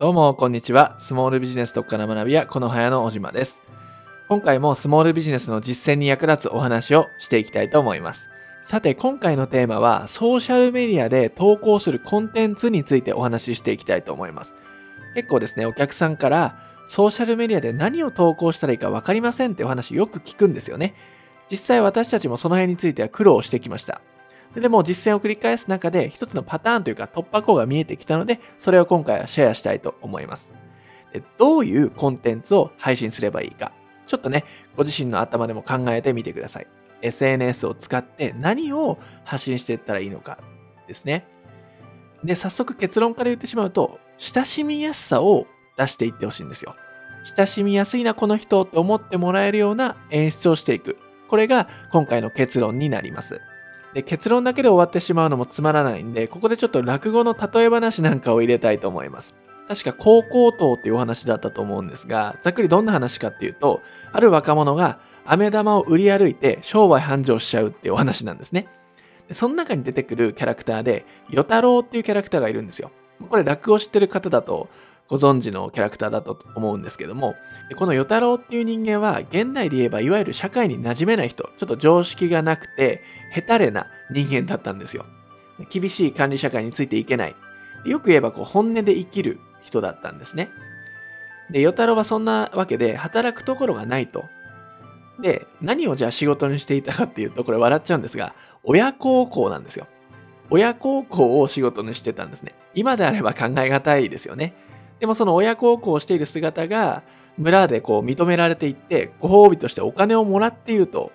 どうも、こんにちは。スモールビジネス特化の学びや、この早の小島です。今回もスモールビジネスの実践に役立つお話をしていきたいと思います。さて、今回のテーマは、ソーシャルメディアで投稿するコンテンツについてお話ししていきたいと思います。結構ですね、お客さんから、ソーシャルメディアで何を投稿したらいいか分かりませんってお話よく聞くんですよね。実際私たちもその辺については苦労してきました。でも実践を繰り返す中で一つのパターンというか突破口が見えてきたので、それを今回はシェアしたいと思います。でどういうコンテンツを配信すればいいか。ちょっとね、ご自身の頭でも考えてみてください。SNS を使って何を発信していったらいいのかですね。で、早速結論から言ってしまうと、親しみやすさを出していってほしいんですよ。親しみやすいな、この人って思ってもらえるような演出をしていく。これが今回の結論になります。で結論だけで終わってしまうのもつまらないんで、ここでちょっと落語の例え話なんかを入れたいと思います。確か高校党っていうお話だったと思うんですが、ざっくりどんな話かっていうと、ある若者が飴玉を売り歩いて商売繁盛しちゃうっていうお話なんですね。でその中に出てくるキャラクターで、与太郎っていうキャラクターがいるんですよ。これ落語知ってる方だとご存知のキャラクターだと思うんですけども、この与太郎っていう人間は現代で言えばいわゆる社会に馴染めない人、ちょっと常識がなくて、ヘタレな人間だったんですよ。厳しい管理社会についていけない。よく言えばこう本音で生きる人だったんですね。で、与太郎はそんなわけで働くところがないと。で、何をじゃあ仕事にしていたかっていうと、これ笑っちゃうんですが、親孝行なんですよ。親孝行を仕事にしてたんですね。今であれば考え難いですよね。でもその親孝行をしている姿が村でこう認められていってご褒美としてお金をもらっていると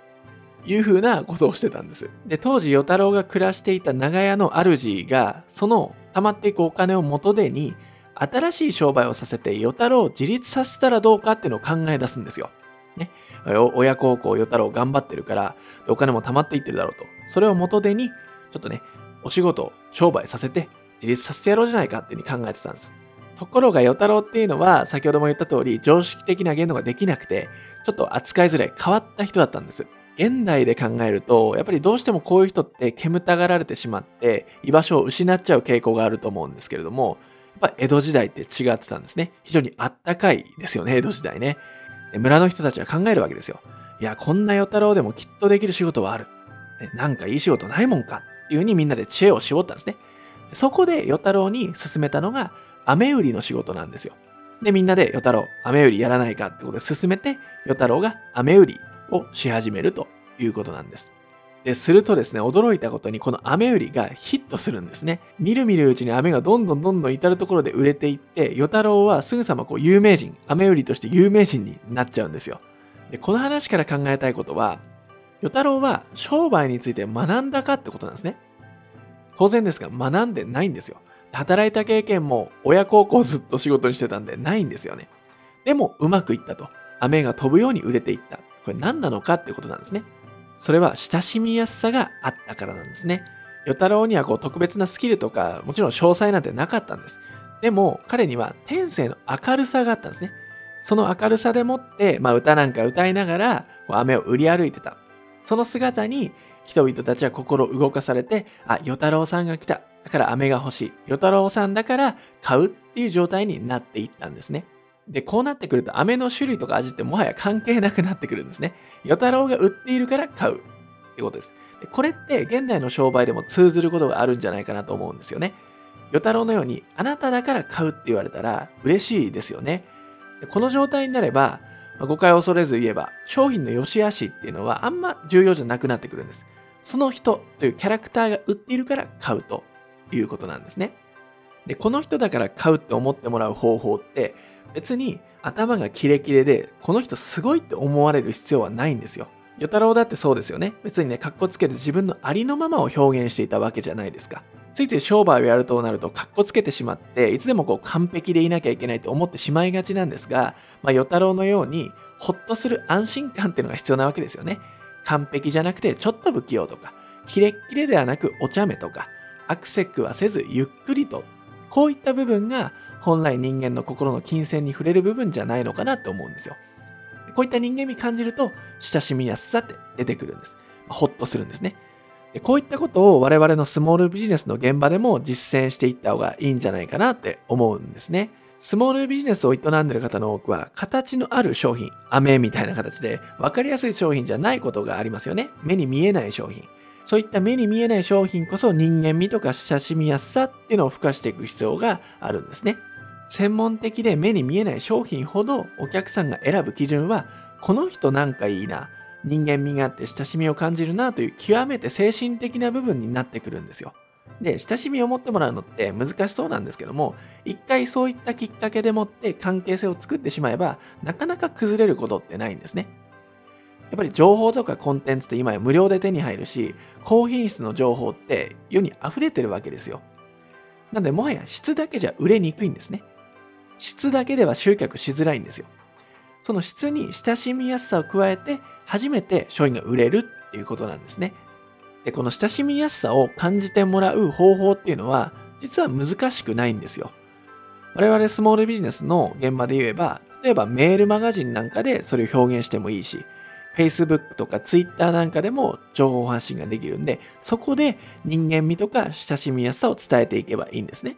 いうふうなことをしてたんです。で、当時与太郎が暮らしていた長屋の主がその溜まっていくお金を元手に新しい商売をさせて与太郎を自立させたらどうかっていうのを考え出すんですよ。ね。親孝行与太郎頑張ってるからお金も溜まっていってるだろうと。それを元手にちょっとね、お仕事、商売させて自立させてやろうじゃないかっていうふうに考えてたんです。ところが与太郎っていうのは先ほども言った通り常識的な言動ができなくてちょっと扱いづらい変わった人だったんです。現代で考えるとやっぱりどうしてもこういう人って煙たがられてしまって居場所を失っちゃう傾向があると思うんですけれどもやっぱ江戸時代って違ってたんですね。非常にあったかいですよね、江戸時代ね。村の人たちは考えるわけですよ。いや、こんな与太郎でもきっとできる仕事はある。なんかいい仕事ないもんかっていうふうにみんなで知恵を絞ったんですね。そこで与太郎に勧めたのが飴売りの仕事なんですよ。で、みんなで与太郎、飴売りやらないかってことで進めて、与太郎が飴売りをし始めるということなんです。で、するとですね、驚いたことにこの飴売りがヒットするんですね。みるみるうちに飴がどんどんどんどん至るところで売れていって、与太郎はすぐさまこう有名人、飴売りとして有名人になっちゃうんですよ。で、この話から考えたいことは、与太郎は商売について学んだかってことなんですね。当然ですが、学んでないんですよ。働いた経験も親孝行ずっと仕事にしてたんでないんですよね。でもうまくいったと。飴が飛ぶように売れていった。これ何なのかってことなんですね。それは親しみやすさがあったからなんですね。与太郎にはこう特別なスキルとかもちろん詳細なんてなかったんです。でも彼には天性の明るさがあったんですね。その明るさでもって、まあ、歌なんか歌いながらこう飴を売り歩いてた。その姿に人々たちは心動かされて、あ、与太郎さんが来た。だから飴が欲しい。与太郎さんだから買うっていう状態になっていったんですね。で、こうなってくると飴の種類とか味ってもはや関係なくなってくるんですね。与太郎が売っているから買うってことです。でこれって現代の商売でも通ずることがあるんじゃないかなと思うんですよね。与太郎のようにあなただから買うって言われたら嬉しいですよね。この状態になれば、まあ誤解を恐れず言えば商品の良し悪しっていうのはあんま重要じゃなくなってくるんです。その人というキャラクターが売っているから買うということなんですね。で、この人だから買うって思ってもらう方法って別に頭がキレキレでこの人すごいって思われる必要はないんですよ。与太郎だってそうですよね。別にね、格好つけて自分のありのままを表現していたわけじゃないですか。ついつい商売をやるとなると格好つけてしまっていつでもこう完璧でいなきゃいけないと思ってしまいがちなんですが、まあ、与太郎のようにほっとする安心感っていうのが必要なわけですよね。完璧じゃなくてちょっと不器用とか、キレッキレではなくお茶目とか、アクセックはせずゆっくりと、こういった部分が本来人間の心の金銭に触れる部分じゃないのかなと思うんですよ。こういった人間味感じると親しみやすさって出てくるんです。ほっとするんですね。でこういったことを我々のスモールビジネスの現場でも実践していった方がいいんじゃないかなって思うんですね。スモールビジネスを営んでる方の多くは、形のある商品、飴みたいな形で、分かりやすい商品じゃないことがありますよね。目に見えない商品。そういった目に見えない商品こそ人間味とか親しみやすさっていうのを付加していく必要があるんですね。専門的で目に見えない商品ほどお客さんが選ぶ基準は、この人なんかいいな、人間味があって親しみを感じるなという極めて精神的な部分になってくるんですよ。で、親しみを持ってもらうのって難しそうなんですけども、一回そういったきっかけでもって関係性を作ってしまえば、なかなか崩れることってないんですね。やっぱり情報とかコンテンツって今や無料で手に入るし、高品質の情報って世に溢れてるわけですよ。なんでもはや質だけじゃ売れにくいんですね。質だけでは集客しづらいんですよ。その質に親しみやすさを加えて、初めて商品が売れるっていうことなんですね。で、この親しみやすさを感じてもらう方法っていうのは、実は難しくないんですよ。我々スモールビジネスの現場で言えば、例えばメールマガジンなんかでそれを表現してもいいし、Facebook とか Twitter なんかでも情報発信ができるんで、そこで人間味とか親しみやすさを伝えていけばいいんですね。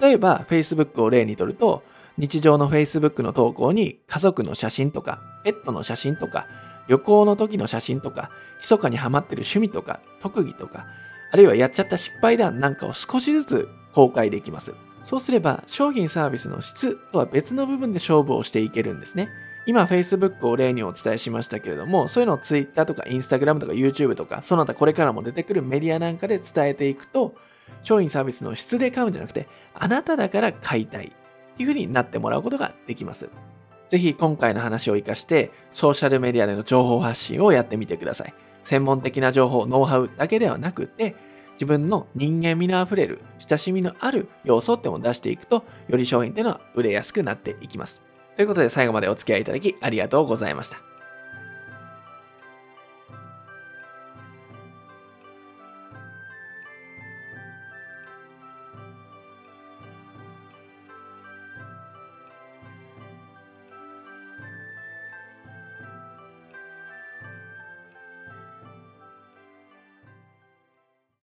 例えば Facebook を例にとると、日常の Facebook の投稿に家族の写真とか、ペットの写真とか、旅行の時の写真とか、密かにハマってる趣味とか、特技とか、あるいはやっちゃった失敗談なんかを少しずつ公開できます。そうすれば、商品サービスの質とは別の部分で勝負をしていけるんですね。今、Facebook を例にお伝えしましたけれども、そういうのを Twitter とか Instagram とか YouTube とか、その他これからも出てくるメディアなんかで伝えていくと、商品サービスの質で買うんじゃなくて、あなただから買いたいっていう風になってもらうことができます。ぜひ今回の話を活かして、ソーシャルメディアでの情報発信をやってみてください。専門的な情報、ノウハウだけではなくて、自分の人間味のあふれる、親しみのある要素ってものを出していくと、より商品っていうのは売れやすくなっていきます。ということで最後までお付き合いいただきありがとうございました。